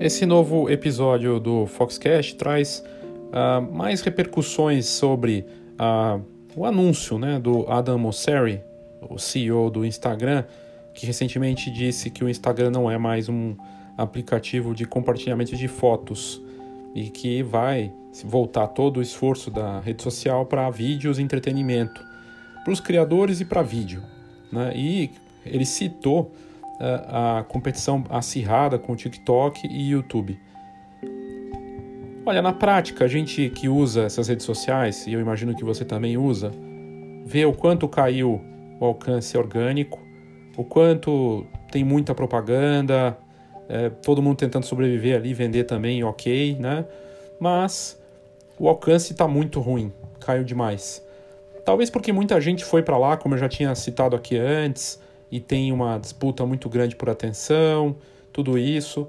Esse novo episódio do Foxcast traz uh, mais repercussões sobre uh, o anúncio né, do Adam Mosseri, o CEO do Instagram, que recentemente disse que o Instagram não é mais um aplicativo de compartilhamento de fotos e que vai voltar todo o esforço da rede social para vídeos e entretenimento, para os criadores e para vídeo. Né? E ele citou a competição acirrada com o TikTok e YouTube. Olha, na prática, a gente que usa essas redes sociais, e eu imagino que você também usa, vê o quanto caiu o alcance orgânico, o quanto tem muita propaganda, é, todo mundo tentando sobreviver ali, vender também, ok, né? Mas o alcance está muito ruim, caiu demais. Talvez porque muita gente foi para lá, como eu já tinha citado aqui antes, e tem uma disputa muito grande por atenção, tudo isso.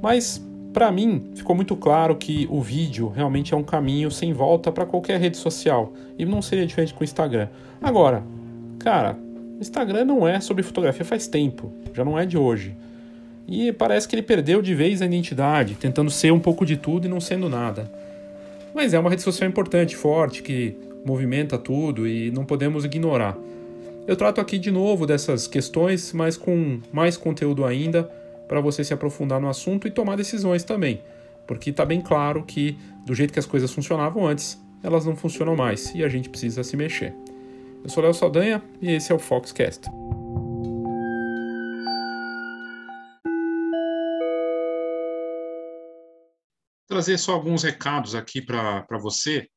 Mas para mim ficou muito claro que o vídeo realmente é um caminho sem volta para qualquer rede social e não seria diferente com o Instagram. Agora, cara, Instagram não é sobre fotografia faz tempo, já não é de hoje. E parece que ele perdeu de vez a identidade, tentando ser um pouco de tudo e não sendo nada. Mas é uma rede social importante, forte, que movimenta tudo e não podemos ignorar. Eu trato aqui de novo dessas questões, mas com mais conteúdo ainda para você se aprofundar no assunto e tomar decisões também, porque está bem claro que do jeito que as coisas funcionavam antes, elas não funcionam mais e a gente precisa se mexer. Eu sou Léo Saldanha e esse é o Foxcast. trazer só alguns recados aqui para você.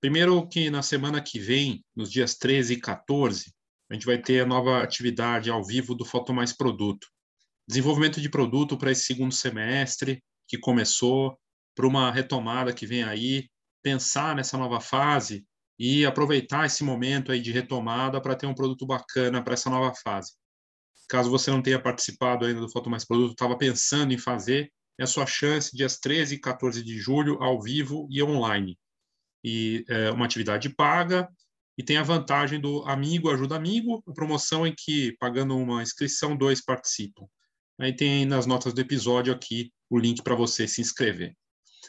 Primeiro que na semana que vem, nos dias 13 e 14, a gente vai ter a nova atividade ao vivo do Foto Mais Produto. Desenvolvimento de produto para esse segundo semestre que começou, para uma retomada que vem aí, pensar nessa nova fase e aproveitar esse momento aí de retomada para ter um produto bacana para essa nova fase. Caso você não tenha participado ainda do Foto Mais Produto, estava pensando em fazer, é a sua chance, dias 13 e 14 de julho, ao vivo e online. E é uma atividade paga, e tem a vantagem do amigo ajuda amigo, a promoção em que, pagando uma inscrição, dois participam. Aí tem nas notas do episódio aqui o link para você se inscrever.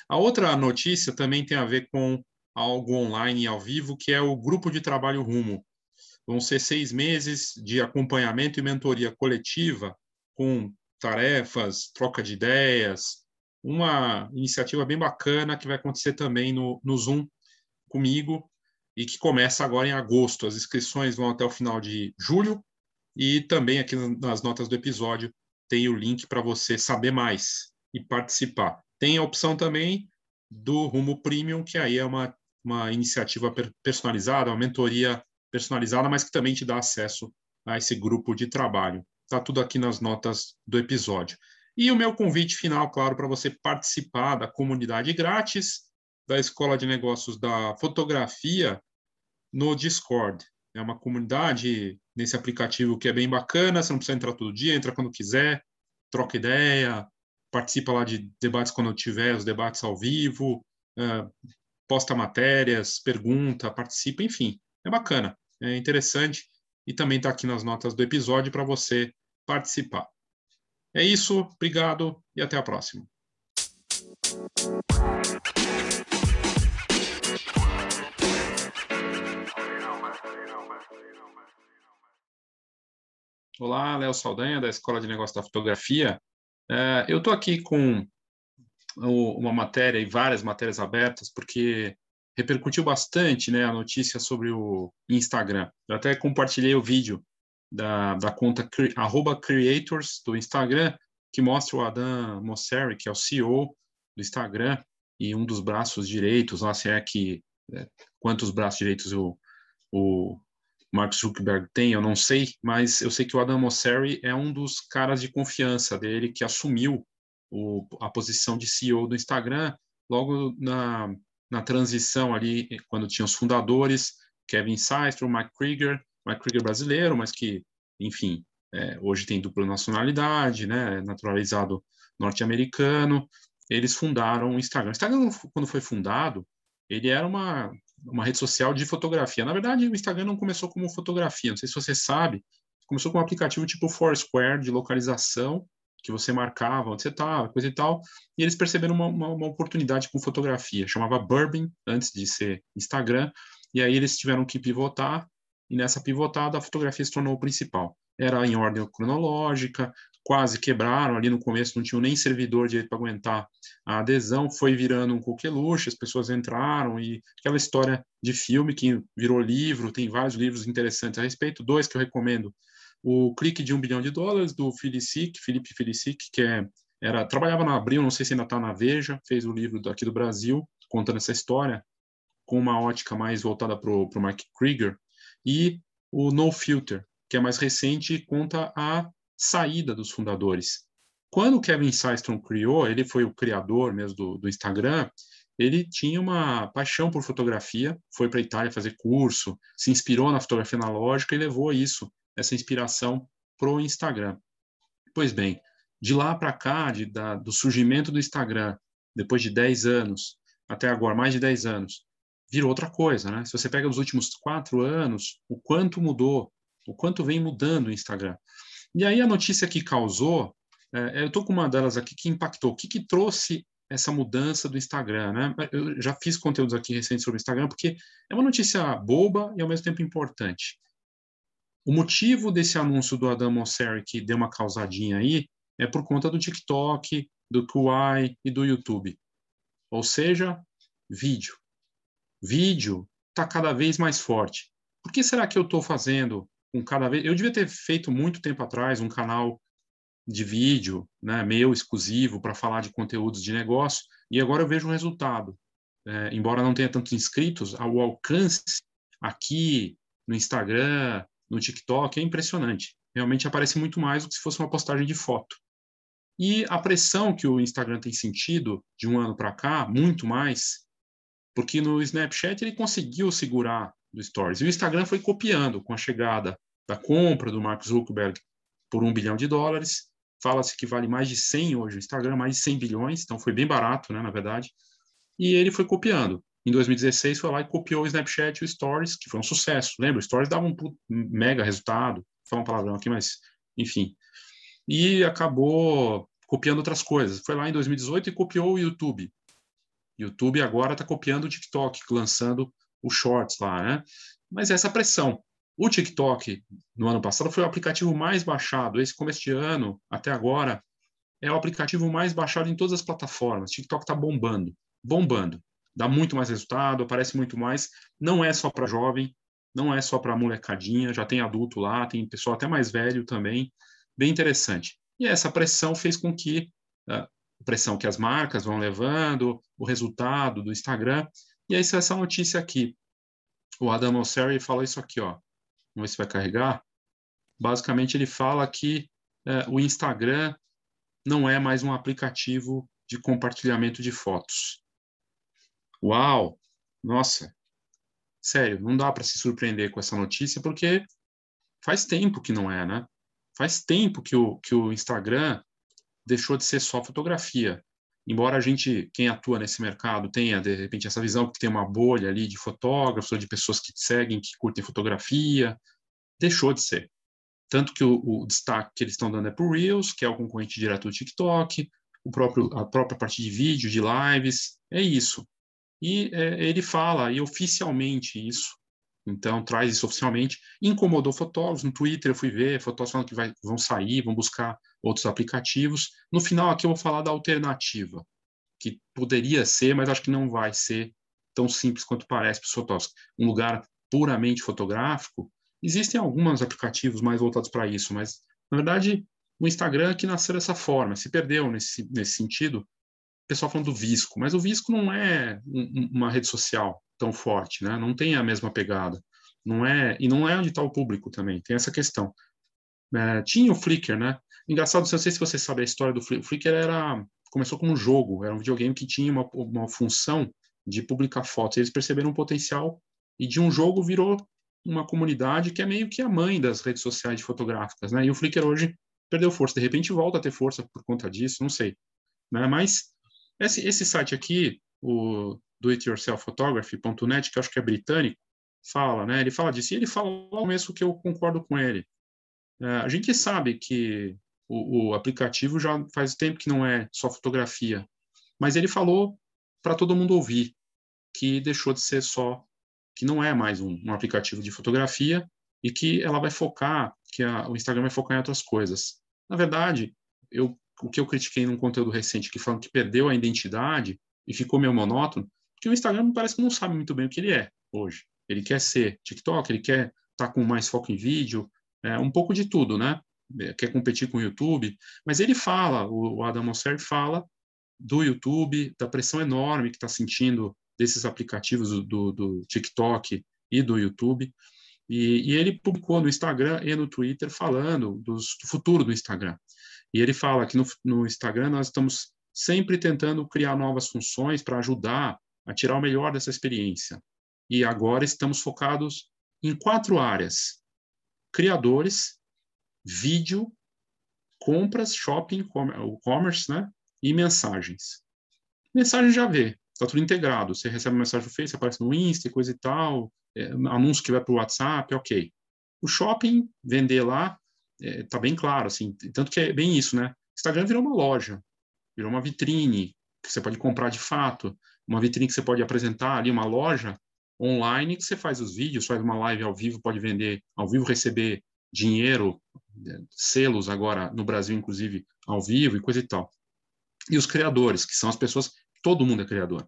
A outra notícia também tem a ver com algo online e ao vivo, que é o grupo de trabalho Rumo. Vão ser seis meses de acompanhamento e mentoria coletiva com tarefas, troca de ideias, uma iniciativa bem bacana que vai acontecer também no, no Zoom comigo e que começa agora em agosto. As inscrições vão até o final de julho e também aqui nas notas do episódio tem o link para você saber mais e participar. Tem a opção também do Rumo Premium, que aí é uma, uma iniciativa personalizada, uma mentoria personalizada, mas que também te dá acesso a esse grupo de trabalho. Está tudo aqui nas notas do episódio. E o meu convite final, claro, para você participar da comunidade grátis da Escola de Negócios da Fotografia no Discord. É uma comunidade nesse aplicativo que é bem bacana, você não precisa entrar todo dia, entra quando quiser, troca ideia, participa lá de debates quando tiver os debates ao vivo, uh, posta matérias, pergunta, participa, enfim, é bacana, é interessante e também está aqui nas notas do episódio para você participar. É isso, obrigado e até a próxima. Olá, Léo Saldanha, da Escola de Negócios da Fotografia. É, eu estou aqui com uma matéria e várias matérias abertas, porque repercutiu bastante né, a notícia sobre o Instagram. Eu até compartilhei o vídeo da, da conta creators do Instagram, que mostra o Adam Mosseri, que é o CEO do Instagram, e um dos braços direitos, lá se é que é, quantos braços direitos o, o Mark Zuckerberg tem, eu não sei, mas eu sei que o Adam Mosseri é um dos caras de confiança dele que assumiu o, a posição de CEO do Instagram logo na, na transição ali, quando tinha os fundadores, Kevin Systrom, Mike Krieger, Mike Krieger brasileiro, mas que, enfim, é, hoje tem dupla nacionalidade, né, naturalizado norte-americano. Eles fundaram o Instagram. O Instagram, quando foi fundado, ele era uma, uma rede social de fotografia. Na verdade, o Instagram não começou como fotografia, não sei se você sabe, começou com um aplicativo tipo Foursquare de localização que você marcava onde você estava, coisa e tal, e eles perceberam uma, uma, uma, oportunidade com fotografia, chamava Bourbon, antes de ser Instagram, e aí eles tiveram que pivotar, e nessa pivotada a fotografia se tornou o principal. Era em ordem cronológica, quase quebraram, ali no começo não tinham nem servidor direito para aguentar a adesão, foi virando um coqueluche, as pessoas entraram, e aquela história de filme que virou livro, tem vários livros interessantes a respeito, dois que eu recomendo, o Clique de um Bilhão de Dólares, do Felicic, Felipe Felicic, que é, era, trabalhava na Abril, não sei se ainda está na Veja, fez o livro aqui do Brasil, contando essa história, com uma ótica mais voltada para o Mike Krieger, e o No Filter, que é mais recente e conta a saída dos fundadores. Quando o Kevin Systrom criou, ele foi o criador mesmo do, do Instagram, ele tinha uma paixão por fotografia, foi para a Itália fazer curso, se inspirou na fotografia analógica e levou isso essa inspiração para o Instagram. Pois bem, de lá para cá, de, da, do surgimento do Instagram, depois de 10 anos, até agora, mais de 10 anos, virou outra coisa, né? Se você pega os últimos quatro anos, o quanto mudou, o quanto vem mudando o Instagram. E aí a notícia que causou, é, eu estou com uma delas aqui que impactou. O que, que trouxe essa mudança do Instagram, né? Eu já fiz conteúdos aqui recentes sobre o Instagram porque é uma notícia boba e ao mesmo tempo importante. O motivo desse anúncio do Adam Mosseri, que deu uma causadinha aí, é por conta do TikTok, do Kuai e do YouTube. Ou seja, vídeo. Vídeo está cada vez mais forte. Por que será que eu estou fazendo um cada vez... Eu devia ter feito muito tempo atrás um canal de vídeo, né, meu exclusivo para falar de conteúdos de negócio, e agora eu vejo o resultado. É, embora não tenha tantos inscritos, o alcance aqui no Instagram, no TikTok é impressionante. Realmente aparece muito mais do que se fosse uma postagem de foto. E a pressão que o Instagram tem sentido de um ano para cá, muito mais, porque no Snapchat ele conseguiu segurar do Stories. E o Instagram foi copiando com a chegada da compra do Mark Zuckerberg por um bilhão de dólares. Fala-se que vale mais de 100 hoje o Instagram, mais de 100 bilhões, então foi bem barato, né, na verdade. E ele foi copiando em 2016 foi lá e copiou o Snapchat e o Stories, que foi um sucesso. Lembra? O Stories dava um mega resultado. Foi um palavrão aqui, mas enfim. E acabou copiando outras coisas. Foi lá em 2018 e copiou o YouTube. YouTube agora está copiando o TikTok, lançando o Shorts lá, né? Mas essa pressão. O TikTok, no ano passado, foi o aplicativo mais baixado. Esse começo de ano, até agora, é o aplicativo mais baixado em todas as plataformas. TikTok está bombando, bombando dá muito mais resultado, aparece muito mais. Não é só para jovem, não é só para molecadinha, já tem adulto lá, tem pessoal até mais velho também, bem interessante. E essa pressão fez com que a pressão que as marcas vão levando, o resultado do Instagram, e aí essa notícia aqui. O Adam Mosseri fala isso aqui, ó. Vamos ver se vai carregar. Basicamente ele fala que é, o Instagram não é mais um aplicativo de compartilhamento de fotos. Uau! Nossa! Sério, não dá para se surpreender com essa notícia, porque faz tempo que não é, né? Faz tempo que o, que o Instagram deixou de ser só fotografia. Embora a gente, quem atua nesse mercado, tenha, de repente, essa visão que tem uma bolha ali de fotógrafos ou de pessoas que seguem, que curtem fotografia, deixou de ser. Tanto que o, o destaque que eles estão dando é para o Reels, que é o concorrente direto do TikTok, o próprio, a própria parte de vídeo, de lives, é isso. E é, ele fala, e oficialmente isso, então traz isso oficialmente, incomodou fotógrafos, no Twitter eu fui ver, fotógrafos falando que vai, vão sair, vão buscar outros aplicativos. No final aqui eu vou falar da alternativa, que poderia ser, mas acho que não vai ser tão simples quanto parece para os fotógrafos. Um lugar puramente fotográfico, existem alguns aplicativos mais voltados para isso, mas na verdade o Instagram que nasceu dessa forma, se perdeu nesse, nesse sentido, pessoal falando do Visco, mas o Visco não é uma rede social tão forte, né? Não tem a mesma pegada. Não é, e não é onde está o público também, tem essa questão. É, tinha o Flickr, né? Engraçado, não sei se você sabe a história do Flickr. O Flickr era, começou como um jogo, era um videogame que tinha uma, uma função de publicar fotos. Eles perceberam um potencial e de um jogo virou uma comunidade que é meio que a mãe das redes sociais fotográficas, né? E o Flickr hoje perdeu força. De repente volta a ter força por conta disso, não sei. Né? Mas esse, esse site aqui, o doityourselfphotography.net, que acho que é britânico, fala, né? Ele fala disso e ele fala ao começo que eu concordo com ele. É, a gente sabe que o, o aplicativo já faz tempo que não é só fotografia. Mas ele falou para todo mundo ouvir que deixou de ser só, que não é mais um, um aplicativo de fotografia e que ela vai focar, que a, o Instagram vai focar em outras coisas. Na verdade, eu, o que eu critiquei num conteúdo recente, que falam que perdeu a identidade e ficou meio monótono, porque o Instagram parece que não sabe muito bem o que ele é hoje. Ele quer ser TikTok, ele quer estar tá com mais foco em vídeo, é, um pouco de tudo, né? É, quer competir com o YouTube, mas ele fala, o Adam Mosseri fala do YouTube, da pressão enorme que está sentindo desses aplicativos do, do, TikTok e do YouTube, e, e, ele publicou no Instagram e no Twitter falando dos, do futuro do Instagram. E ele fala que no, no Instagram nós estamos sempre tentando criar novas funções para ajudar a tirar o melhor dessa experiência. E agora estamos focados em quatro áreas: criadores, vídeo, compras, shopping, o commerce, né? E mensagens. Mensagem já vê, está tudo integrado. Você recebe uma mensagem no Face, aparece no Insta, coisa e tal, é, anúncio que vai para o WhatsApp, ok. O shopping, vender lá, está é, bem claro, assim, tanto que é bem isso, né? Instagram virou uma loja, virou uma vitrine que você pode comprar de fato, uma vitrine que você pode apresentar ali, uma loja online que você faz os vídeos, faz uma live ao vivo, pode vender ao vivo, receber dinheiro, selos agora no Brasil, inclusive, ao vivo e coisa e tal. E os criadores, que são as pessoas, todo mundo é criador.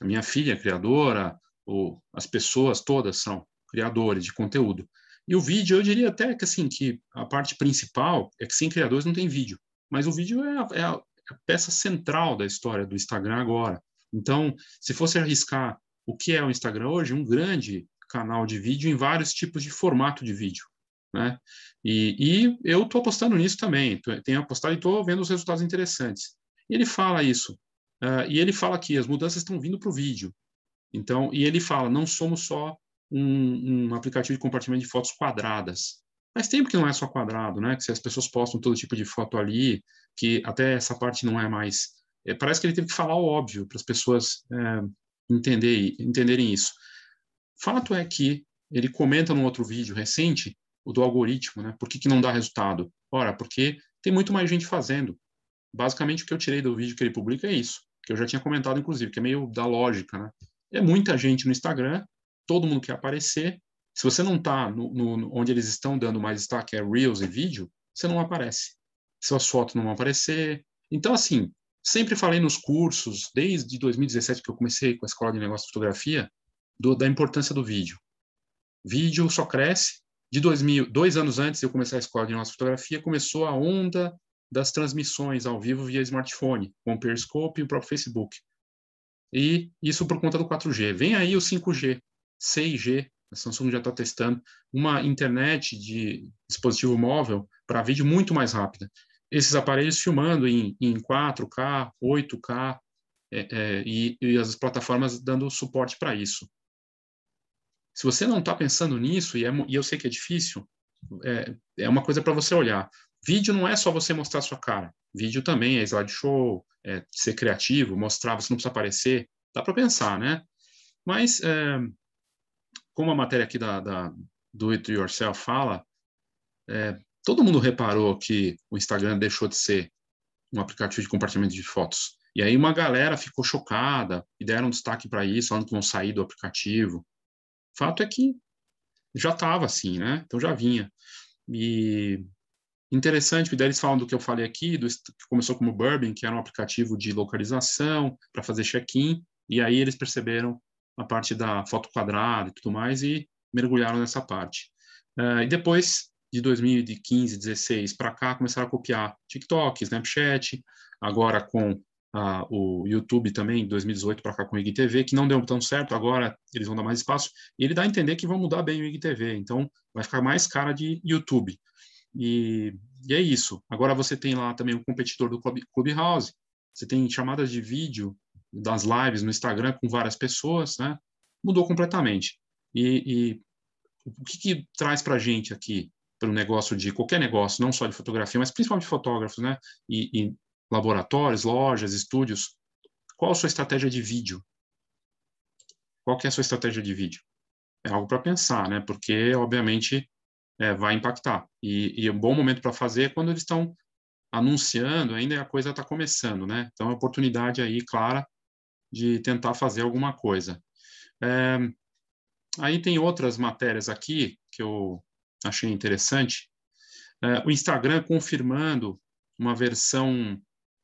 A minha filha é criadora, ou as pessoas todas são criadores de conteúdo. E o vídeo, eu diria até que assim que a parte principal é que sem criadores não tem vídeo, mas o vídeo é a, é a, é peça central da história do Instagram agora. Então, se fosse arriscar o que é o Instagram hoje, um grande canal de vídeo em vários tipos de formato de vídeo. Né? E, e eu estou apostando nisso também, tenho apostado e estou vendo os resultados interessantes. Ele fala isso, uh, e ele fala que as mudanças estão vindo para o vídeo. Então, e ele fala, não somos só um, um, aplicativo de compartilhamento de fotos quadradas. Faz tempo que não é só quadrado, né? Que as pessoas postam todo tipo de foto ali, que até essa parte não é mais. É, parece que ele teve que falar o óbvio para as pessoas é, entender, entenderem isso. Fato é que ele comenta num outro vídeo recente o do algoritmo, né? Por que, que não dá resultado? Ora, porque tem muito mais gente fazendo. Basicamente, o que eu tirei do vídeo que ele publica é isso, que eu já tinha comentado, inclusive, que é meio da lógica, né? É muita gente no Instagram, todo mundo quer aparecer. Se você não está onde eles estão dando mais destaque, é Reels e vídeo, você não aparece. Suas fotos não vão aparecer. Então, assim, sempre falei nos cursos, desde 2017 que eu comecei com a Escola de Negócios de Fotografia, do, da importância do vídeo. Vídeo só cresce de 2000, dois anos antes de eu começar a escola de nossa fotografia, começou a onda das transmissões ao vivo via smartphone, com o Periscope e o próprio Facebook. E isso por conta do 4G. Vem aí o 5G, 6G, a Samsung já está testando uma internet de dispositivo móvel para vídeo muito mais rápida. Esses aparelhos filmando em, em 4K, 8K, é, é, e, e as plataformas dando suporte para isso. Se você não está pensando nisso, e, é, e, eu sei que é difícil, é, é uma coisa para você olhar. Vídeo não é só você mostrar sua cara. Vídeo também é slideshow, é ser criativo, mostrar, você não precisa aparecer. Dá para pensar, né? Mas, é, como a matéria aqui da, da do It Yourself fala, é, todo mundo reparou que o Instagram deixou de ser um aplicativo de compartilhamento de fotos. E aí uma galera ficou chocada e deram destaque para isso, falando que vão sair do aplicativo. Fato é que já estava assim, né? Então já vinha. E interessante, que daí eles falam do que eu falei aqui, do, que começou como Burbin, que era um aplicativo de localização para fazer check-in, e aí eles perceberam a parte da foto quadrada e tudo mais e mergulharam nessa parte. Uh, e depois de 2015, 16 para cá, começaram a copiar TikTok, Snapchat, agora com ah, o YouTube também, 2018 para cá com o IGTV, que não deu tão certo, agora eles vão dar mais espaço, e ele dá a entender que vão mudar bem o IGTV, então vai ficar mais cara de YouTube. E, e é isso. Agora você tem lá também o competidor do Clubhouse, você tem chamadas de vídeo das lives no Instagram com várias pessoas, né? Mudou completamente. E, e o que, que traz para a gente aqui, para o negócio de qualquer negócio, não só de fotografia, mas principalmente fotógrafos, né? E, e laboratórios, lojas, estúdios, qual a sua estratégia de vídeo? Qual que é a sua estratégia de vídeo? É algo para pensar, né? Porque, obviamente, é, vai impactar. E, e um bom momento para fazer é quando eles estão anunciando, ainda a coisa está começando, né? Então, é uma oportunidade aí, clara, de tentar fazer alguma coisa. É, aí tem outras matérias aqui que eu achei interessante. É, o Instagram confirmando uma versão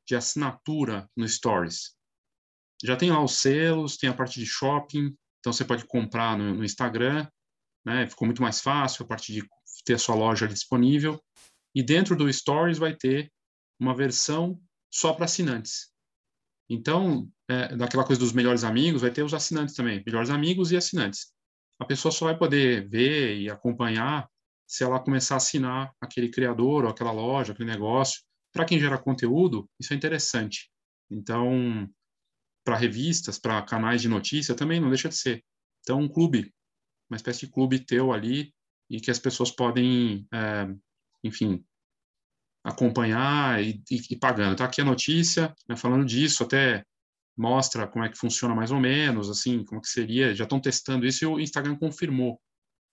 de assinatura no Stories. Já tem lá os selos, tem a parte de shopping, então você pode comprar no, no Instagram, né? Ficou muito mais fácil a parte de ter a sua loja disponível. E dentro do Stories vai ter uma versão só para assinantes. Então, é, daquela coisa dos melhores amigos, vai ter os assinantes também, melhores amigos e assinantes. A pessoa só vai poder ver e acompanhar se ela começar a assinar aquele criador ou aquela loja, aquele negócio. Para quem gera conteúdo, isso é interessante. Então, para revistas, para canais de notícia, também não deixa de ser. Então, um clube, uma espécie de clube teu ali, e que as pessoas podem, é, enfim, acompanhar e, e, e pagando. Está aqui a notícia, né, falando disso, até mostra como é que funciona mais ou menos, assim, como que seria. Já estão testando isso e o Instagram confirmou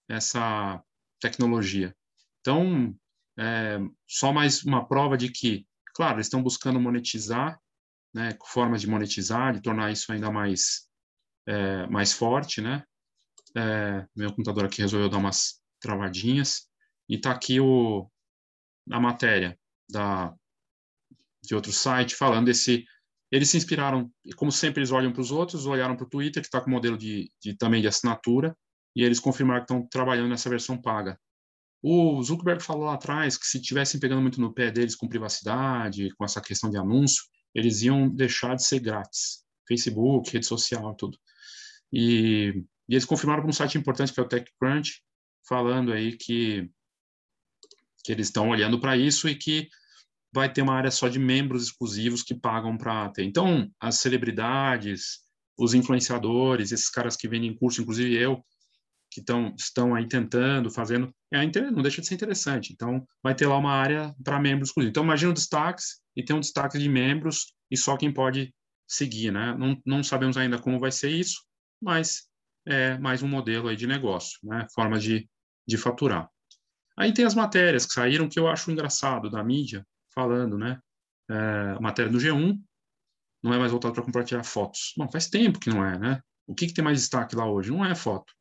essa tecnologia. Então, é, só mais uma prova de que, claro, eles estão buscando monetizar, né, formas de monetizar, de tornar isso ainda mais é, mais forte, né? É, meu computador aqui resolveu dar umas travadinhas e está aqui o a matéria da de outro site falando desse eles se inspiraram, como sempre eles olham para os outros, olharam para o Twitter, que está com modelo de, de, também de assinatura, e eles confirmaram que estão trabalhando nessa versão paga. O Zuckerberg falou lá atrás que se tivessem pegando muito no pé deles com privacidade, com essa questão de anúncio, eles iam deixar de ser grátis. Facebook, rede social, tudo. E, e eles confirmaram para um site importante que é o TechCrunch, falando aí que, que eles estão olhando para isso e que vai ter uma área só de membros exclusivos que pagam para ter. Então, as celebridades, os influenciadores, esses caras que vendem curso, inclusive eu, que tão, estão aí tentando, fazendo, é, não deixa de ser interessante. Então, vai ter lá uma área para membros exclusivos. Então, imagina destaques e tem um destaque de membros e só quem pode seguir, né? Não, não sabemos ainda como vai ser isso, mas é mais um modelo aí de negócio, né? Forma de, de faturar. Aí tem as matérias que saíram que eu acho engraçado da mídia, falando, né? É, matéria do G1 não é mais voltado para compartilhar fotos. Bom, faz tempo que não é, né? O que, que tem mais destaque lá hoje? Não é foto.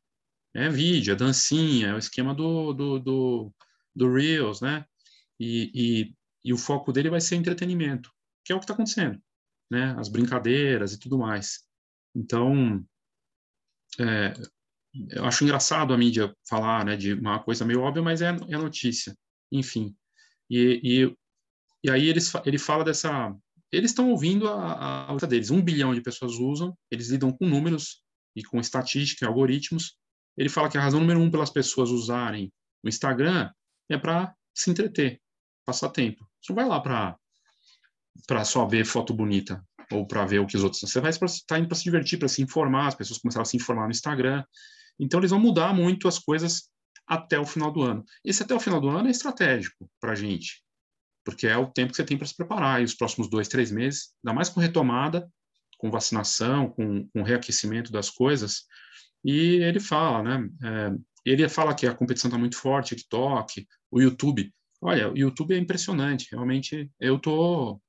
É vídeo, é dancinha, é o esquema do, do, do, do Reels, né? E, e, e o foco dele vai ser entretenimento, que é o que está acontecendo, né? As brincadeiras e tudo mais. Então, é, eu acho engraçado a mídia falar né, de uma coisa meio óbvia, mas é, é notícia. Enfim. E, e e aí eles, ele fala dessa. Eles estão ouvindo a, a deles. Um bilhão de pessoas usam, eles lidam com números e com estatística e algoritmos. Ele fala que a razão número um pelas pessoas usarem o Instagram é para se entreter, passar tempo. Você não vai lá para só ver foto bonita ou para ver o que os outros. Você vai estar tá indo para se divertir, para se informar. As pessoas começaram a se informar no Instagram. Então eles vão mudar muito as coisas até o final do ano. Esse até o final do ano é estratégico para a gente porque é o tempo que você tem para se preparar, e os próximos dois, três meses, ainda mais com retomada, com vacinação, com, com reaquecimento das coisas, e ele fala, né, é, ele fala que a competição está muito forte, TikTok, o YouTube, olha, o YouTube é impressionante, realmente, eu estou,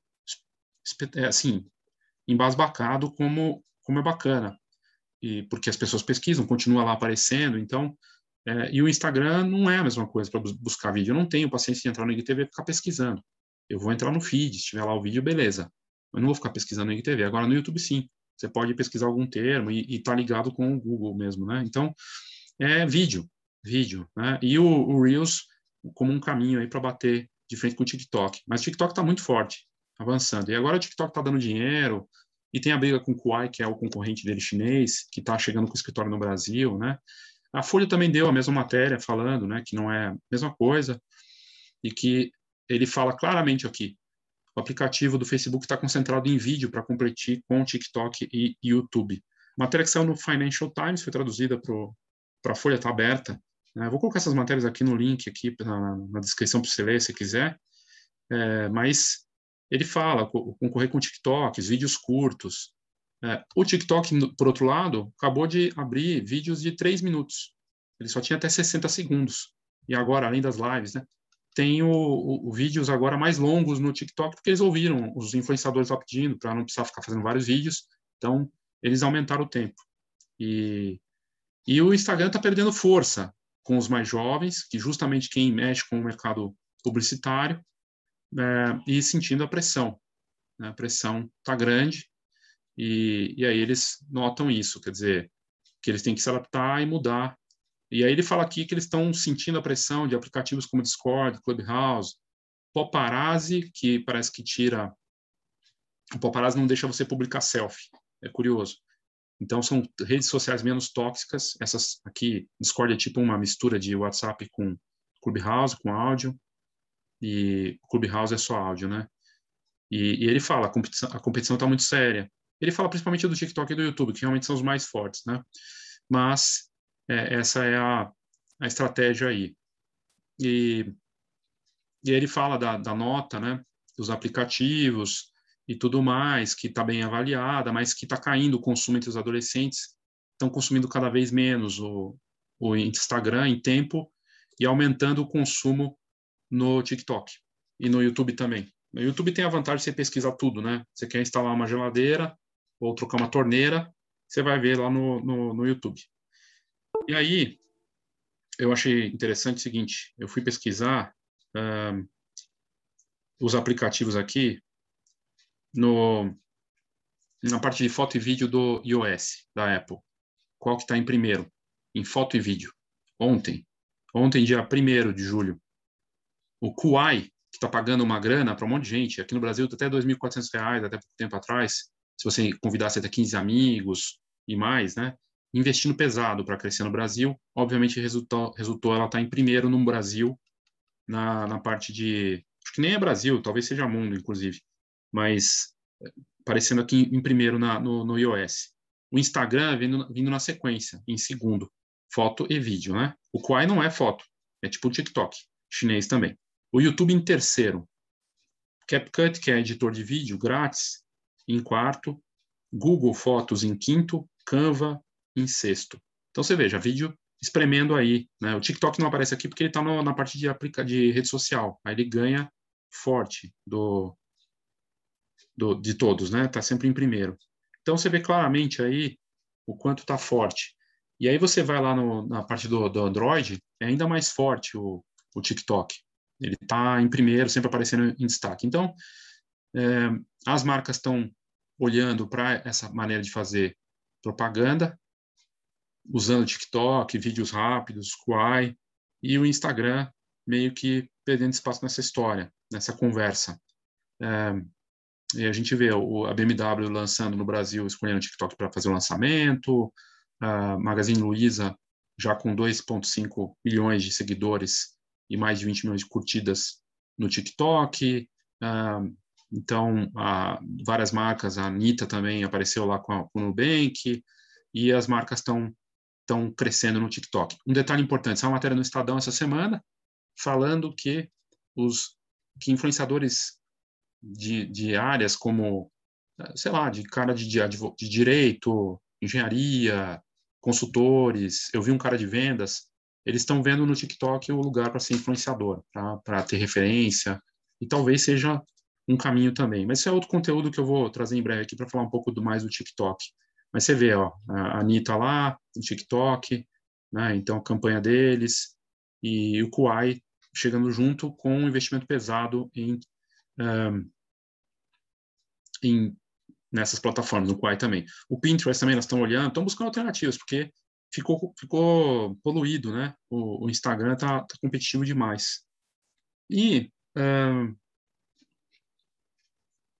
é, assim, embasbacado como, como é bacana, e porque as pessoas pesquisam, continua lá aparecendo, então, é, e o Instagram não é a mesma coisa para buscar vídeo. Eu não tenho paciência de entrar no IGTV e ficar pesquisando. Eu vou entrar no feed, se tiver lá o vídeo, beleza. Eu não vou ficar pesquisando no IGTV. Agora no YouTube, sim. Você pode pesquisar algum termo e estar tá ligado com o Google mesmo, né? Então, é vídeo, vídeo, né? E o, o Reels como um caminho aí para bater de frente com o TikTok. Mas o TikTok está muito forte, avançando. E agora o TikTok está dando dinheiro, e tem a briga com o Kuai, que é o concorrente dele chinês, que está chegando com o escritório no Brasil, né? A Folha também deu a mesma matéria falando, né, que não é a mesma coisa e que ele fala claramente aqui, o aplicativo do Facebook está concentrado em vídeo para competir com TikTok e YouTube. Matéria que saiu no Financial Times, foi traduzida para a Folha, está aberta. Né? Vou colocar essas matérias aqui no link, aqui na, na descrição para você ler, se quiser. É, mas ele fala, concorrer com TikToks, vídeos curtos, é, o TikTok, por outro lado, acabou de abrir vídeos de 3 minutos. Ele só tinha até 60 segundos. E agora, além das lives, né? Tem o, o, o, vídeos agora mais longos no TikTok, porque eles ouviram os influenciadores lá pedindo para não precisar ficar fazendo vários vídeos. Então, eles aumentaram o tempo. E, e o Instagram está perdendo força com os mais jovens, que justamente quem mexe com o mercado publicitário, é, e sentindo a pressão. Né? A pressão está grande, e, e aí eles notam isso, quer dizer, que eles têm que se adaptar e mudar e aí ele fala aqui que eles estão sentindo a pressão de aplicativos como Discord, Clubhouse, Paparazzi, que parece que tira... O Paparazzi não deixa você publicar selfie. É curioso. Então, são redes sociais menos tóxicas. Essas aqui, Discord é tipo uma mistura de WhatsApp com Clubhouse, com áudio. E Clubhouse é só áudio, né? E, e ele fala, a competição está muito séria. Ele fala principalmente do TikTok e do YouTube, que realmente são os mais fortes, né? Mas é, essa é a, a estratégia aí. E, e ele fala da, da nota, né, dos aplicativos e tudo mais, que está bem avaliada, mas que está caindo o consumo entre os adolescentes, estão consumindo cada vez menos o, o Instagram em tempo e aumentando o consumo no TikTok e no YouTube também. No YouTube tem a vantagem de você pesquisar tudo, né? Você quer instalar uma geladeira ou trocar uma torneira, você vai ver lá no, no, no YouTube. E aí, eu achei interessante o seguinte: eu fui pesquisar os aplicativos aqui no, na parte de foto e vídeo do iOS, da Apple. Qual que está em primeiro? Em foto e vídeo. Ontem. Ontem, dia 1 de julho. O Kuai, que está pagando uma grana para um monte de gente, aqui no Brasil até R$ 2.400, até pouco tempo atrás, se você convidasse até 15 amigos e mais, né? Investindo pesado para crescer no Brasil. Obviamente, resultou, resultou ela estar tá em primeiro no Brasil, na, na parte de. Acho que nem é Brasil, talvez seja mundo, inclusive, mas aparecendo aqui em, em primeiro na, no, no iOS. O Instagram vindo, vindo na sequência, em segundo. Foto e vídeo, né? O Quai não é foto, é tipo o TikTok, chinês também. O YouTube em terceiro. CapCut, que é editor de vídeo grátis, em quarto. Google Fotos em quinto. Canva em sexto. Então você veja, vídeo espremendo aí. Né? O TikTok não aparece aqui porque ele está na parte de, aplica, de rede social. Aí ele ganha forte do, do, de todos, né? Está sempre em primeiro. Então você vê claramente aí o quanto está forte. E aí você vai lá no, na parte do, do Android, é ainda mais forte o, o TikTok. Ele está em primeiro, sempre aparecendo em destaque. Então, é, as marcas estão olhando para essa maneira de fazer propaganda usando TikTok, vídeos rápidos, Quai, e o Instagram meio que perdendo espaço nessa história, nessa conversa. É, e a gente vê o, a BMW lançando no Brasil, escolhendo o TikTok para fazer o lançamento, a Magazine Luiza já com 2,5 milhões de seguidores e mais de 20 milhões de curtidas no TikTok. Uh, então, várias marcas, a Anitta também apareceu lá com, a, com o Nubank, e as marcas estão estão crescendo no TikTok. Um detalhe importante, essa uma matéria no Estadão essa semana, falando que os que influenciadores de, de áreas como, sei lá, de cara de, de, de direito, engenharia, consultores, eu vi um cara de vendas, eles estão vendo no TikTok o lugar para ser influenciador, para ter referência, e talvez seja um caminho também. Mas isso é outro conteúdo que eu vou trazer em breve aqui para falar um pouco do mais do TikTok. Mas você vê, ó, a Anitta lá, o TikTok, né? Então a campanha deles e o Kuai chegando junto com um investimento pesado em, um, em nessas plataformas, no Kuai também. O Pinterest também elas estão olhando, estão buscando alternativas, porque ficou, ficou poluído, né? O, o Instagram está tá competitivo demais. E, um,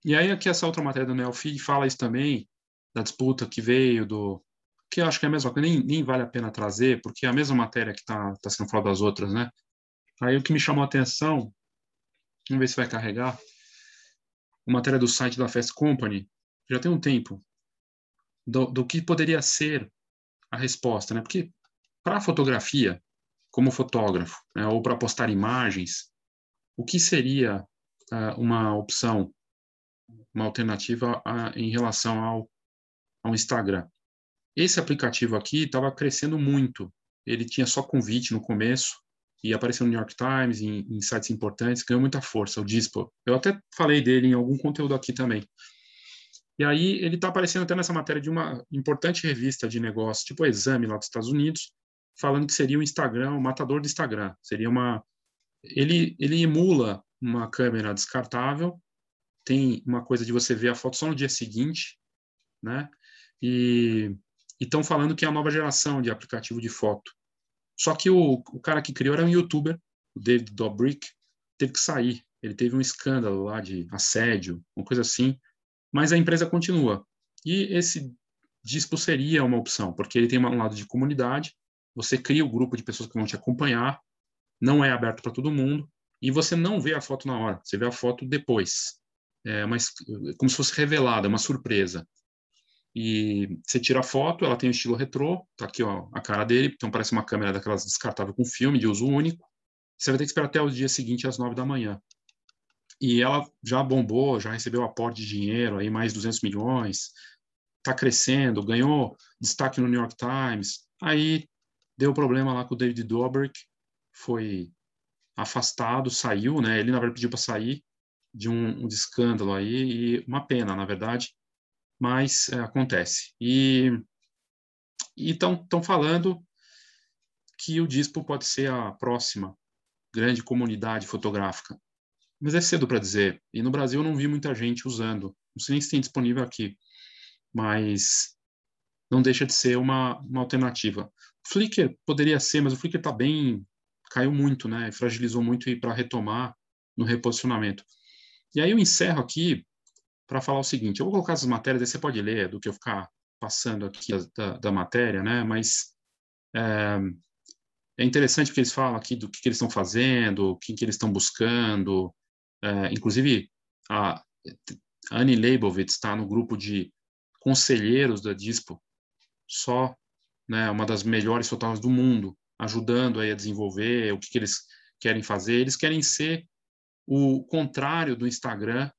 e aí aqui essa outra matéria do Neofeed fala isso também, da disputa que veio, do que eu acho que é a mesma coisa, nem, nem vale a pena trazer, porque é a mesma matéria que está tá sendo falada das outras, né? Aí o que me chamou a atenção, vamos ver se vai carregar, uma matéria do site da Fast Company, já tem um tempo, do, do que poderia ser a resposta, né? Porque para a fotografia, como fotógrafo, né, ou para postar imagens, o que seria uh, uma opção, uma alternativa a, em relação ao ao Instagram. Esse aplicativo aqui estava crescendo muito. Ele tinha só convite no começo, e apareceu no New York Times, em, em sites importantes, ganhou muita força, o Dispo. Eu até falei dele em algum conteúdo aqui também. E aí ele está aparecendo até nessa matéria de uma importante revista de negócios, tipo o Exame lá dos Estados Unidos, falando que seria o Instagram, o matador do Instagram. Seria uma... Ele, ele emula uma câmera descartável, tem uma coisa de você ver a foto só no dia seguinte, né? E estão falando que é a nova geração de aplicativo de foto. Só que o, o cara que criou era um youtuber, o David Dobrik, teve que sair. Ele teve um escândalo lá de assédio, uma coisa assim, mas a empresa continua. E esse dispo seria uma opção, porque ele tem um lado de comunidade, você cria o um grupo de pessoas que vão te acompanhar, não é aberto para todo mundo, e você não vê a foto na hora, você vê a foto depois. É uma, como se fosse revelada, uma surpresa. E você tira a foto, ela tem um estilo retrô, tá aqui ó, a cara dele, então parece uma câmera daquelas descartável com filme de uso único. Você vai ter que esperar até o dia seguinte às nove da manhã. E ela já bombou, já recebeu aporte de dinheiro, aí mais 200 milhões, está crescendo, ganhou destaque no New York Times. Aí deu problema lá com o David Dobrik, foi afastado, saiu, né? Ele na verdade pediu para sair de um, um escândalo aí e uma pena, na verdade, mas é, acontece. E estão falando que o Dispo pode ser a próxima grande comunidade fotográfica. Mas é cedo para dizer. E no Brasil eu não vi muita gente usando. Não sei nem se tem disponível aqui. Mas não deixa de ser uma, uma alternativa. Flickr poderia ser, mas o Flickr está bem. caiu muito, né? Fragilizou muito e para retomar no reposicionamento. E aí eu encerro aqui para falar o seguinte: eu vou colocar essas matérias, aí você pode ler do que eu ficar passando aqui da, da matéria, né? Mas é, é, interessante porque eles falam aqui do que, que eles estão fazendo, o que, que eles estão buscando. É, inclusive, a Annie Leibovitz está no grupo de conselheiros da Dispo, só né, uma das melhores fotógrafas do mundo, ajudando aí a desenvolver o que, que eles querem fazer. Eles querem ser o contrário do Instagram,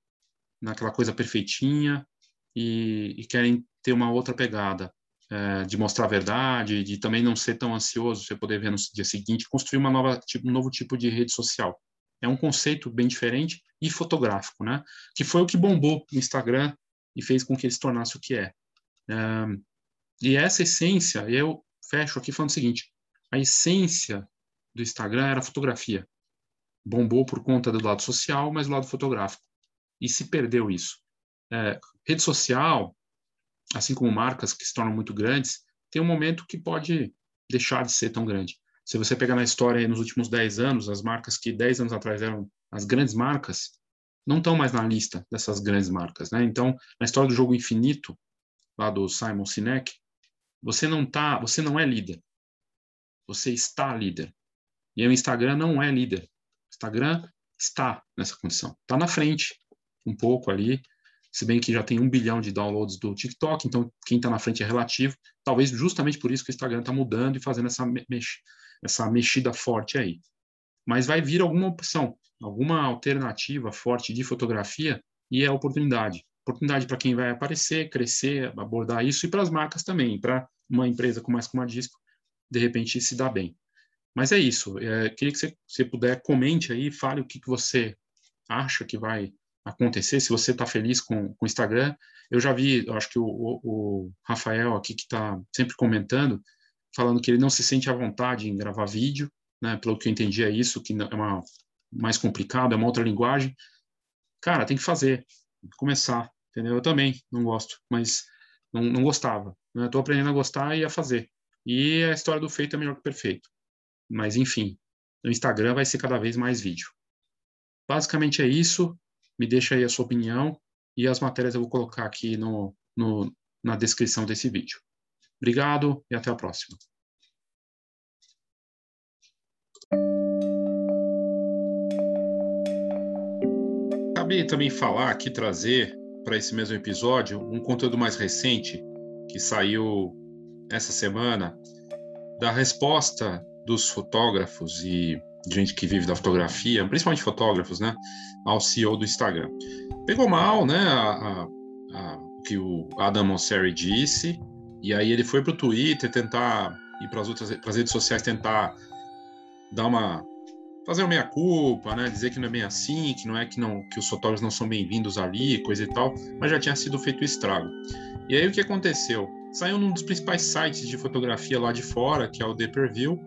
naquela coisa perfeitinha e, e querem ter uma outra pegada é, de mostrar a verdade, de também não ser tão ansioso, você poder ver no dia seguinte, construir uma nova tipo, um novo tipo de rede social. É um conceito bem diferente e fotográfico, né? Que foi o que bombou no Instagram e fez com que ele se tornasse o que é. é e essa essência, eu fecho aqui falando o seguinte: a essência do Instagram era a fotografia. Bombou por conta do lado social, mas do lado fotográfico e se perdeu isso. É, rede social, assim como marcas que se tornam muito grandes, tem um momento que pode deixar de ser tão grande. Se você pegar na história nos últimos 10 anos, as marcas que 10 anos atrás eram as grandes marcas, não estão mais na lista dessas grandes marcas, né? Então, na história do jogo infinito, lá do Simon Sinek, você não tá, você não é líder. Você está líder. E o Instagram não é líder. O Instagram está nessa condição. Está na frente um pouco ali, se bem que já tem um bilhão de downloads do TikTok, então quem está na frente é relativo. Talvez justamente por isso que o Instagram está mudando e fazendo essa, mex essa mexida forte aí. Mas vai vir alguma opção, alguma alternativa forte de fotografia e é oportunidade. Oportunidade para quem vai aparecer, crescer, abordar isso e para as marcas também, para uma empresa com mais como a Disco, de repente se dar bem. Mas é isso. É, queria que você, você puder comente aí, fale o que, que você acha que vai acontecer, se você está feliz com, o Instagram. Eu já vi, eu acho que o, o, o Rafael aqui, que está sempre comentando, falando que ele não se sente à vontade em gravar vídeo, né? pelo que eu entendi é isso, que é uma, mais complicado, é uma outra linguagem. Cara, tem que fazer, tem que começar, entendeu? Eu também não gosto, mas não, não gostava. Né? Estou aprendendo a gostar e a fazer. E a história do feito é melhor que o perfeito. Mas, enfim, no Instagram vai ser cada vez mais vídeo. Basicamente é isso me deixa aí a sua opinião e as matérias eu vou colocar aqui no, no, na descrição desse vídeo. Obrigado e até a próxima. Acabei também falar aqui, trazer para esse mesmo episódio um conteúdo mais recente que saiu essa semana da resposta dos fotógrafos e gente que vive da fotografia, principalmente fotógrafos, né, ao CEO do Instagram. Pegou mal, né, a, a, o que o Adam Mosseri disse, e aí ele foi para o Twitter tentar ir para as outras pras redes sociais tentar dar uma fazer uma meia-culpa, né? Dizer que não é bem assim, que não é que, não, que os fotógrafos não são bem-vindos ali, coisa e tal, mas já tinha sido feito o estrago. E aí o que aconteceu? Saiu num dos principais sites de fotografia lá de fora, que é o The Preview,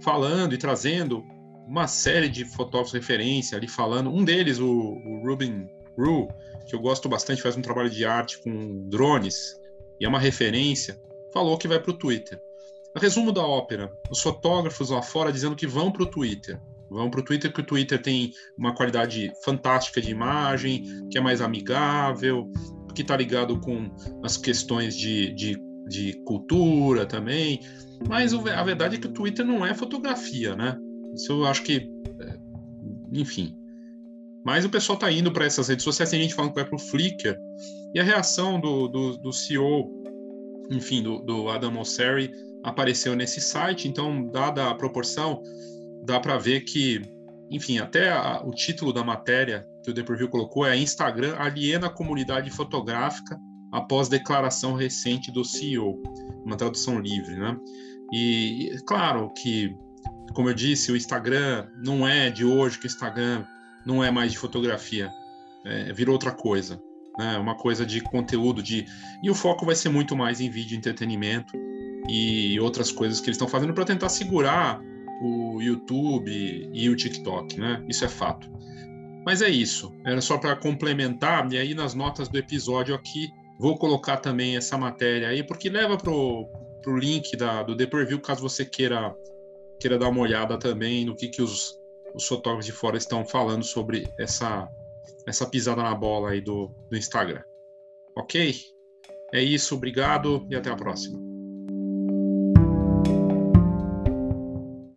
falando e trazendo uma série de fotógrafos referência ali falando. Um deles, o, o Ruben Rue, que eu gosto bastante, faz um trabalho de arte com drones e é uma referência, falou que vai para o Twitter. Resumo da ópera: os fotógrafos lá fora dizendo que vão para o Twitter. Vão para o Twitter, que o Twitter tem uma qualidade fantástica de imagem, que é mais amigável, que está ligado com as questões de, de, de cultura também. Mas a verdade é que o Twitter não é fotografia, né? Isso eu acho que. É, enfim. Mas o pessoal está indo para essas redes sociais, tem gente falando que vai para o Flickr. E a reação do, do, do CEO, enfim, do, do Adam Mosseri, apareceu nesse site. Então, dada a proporção, dá para ver que, enfim, até a, o título da matéria que o Preview colocou é Instagram aliena a comunidade fotográfica após declaração recente do CEO, uma tradução livre, né? E claro que, como eu disse, o Instagram não é de hoje que o Instagram não é mais de fotografia, é, virou outra coisa, né? Uma coisa de conteúdo, de e o foco vai ser muito mais em vídeo entretenimento e outras coisas que eles estão fazendo para tentar segurar o YouTube e o TikTok, né? Isso é fato. Mas é isso. Era só para complementar, e aí nas notas do episódio aqui, vou colocar também essa matéria aí, porque leva pro, pro link da, do The Preview, caso você queira, queira dar uma olhada também no que, que os, os fotógrafos de fora estão falando sobre essa, essa pisada na bola aí do, do Instagram. Ok? É isso, obrigado e até a próxima.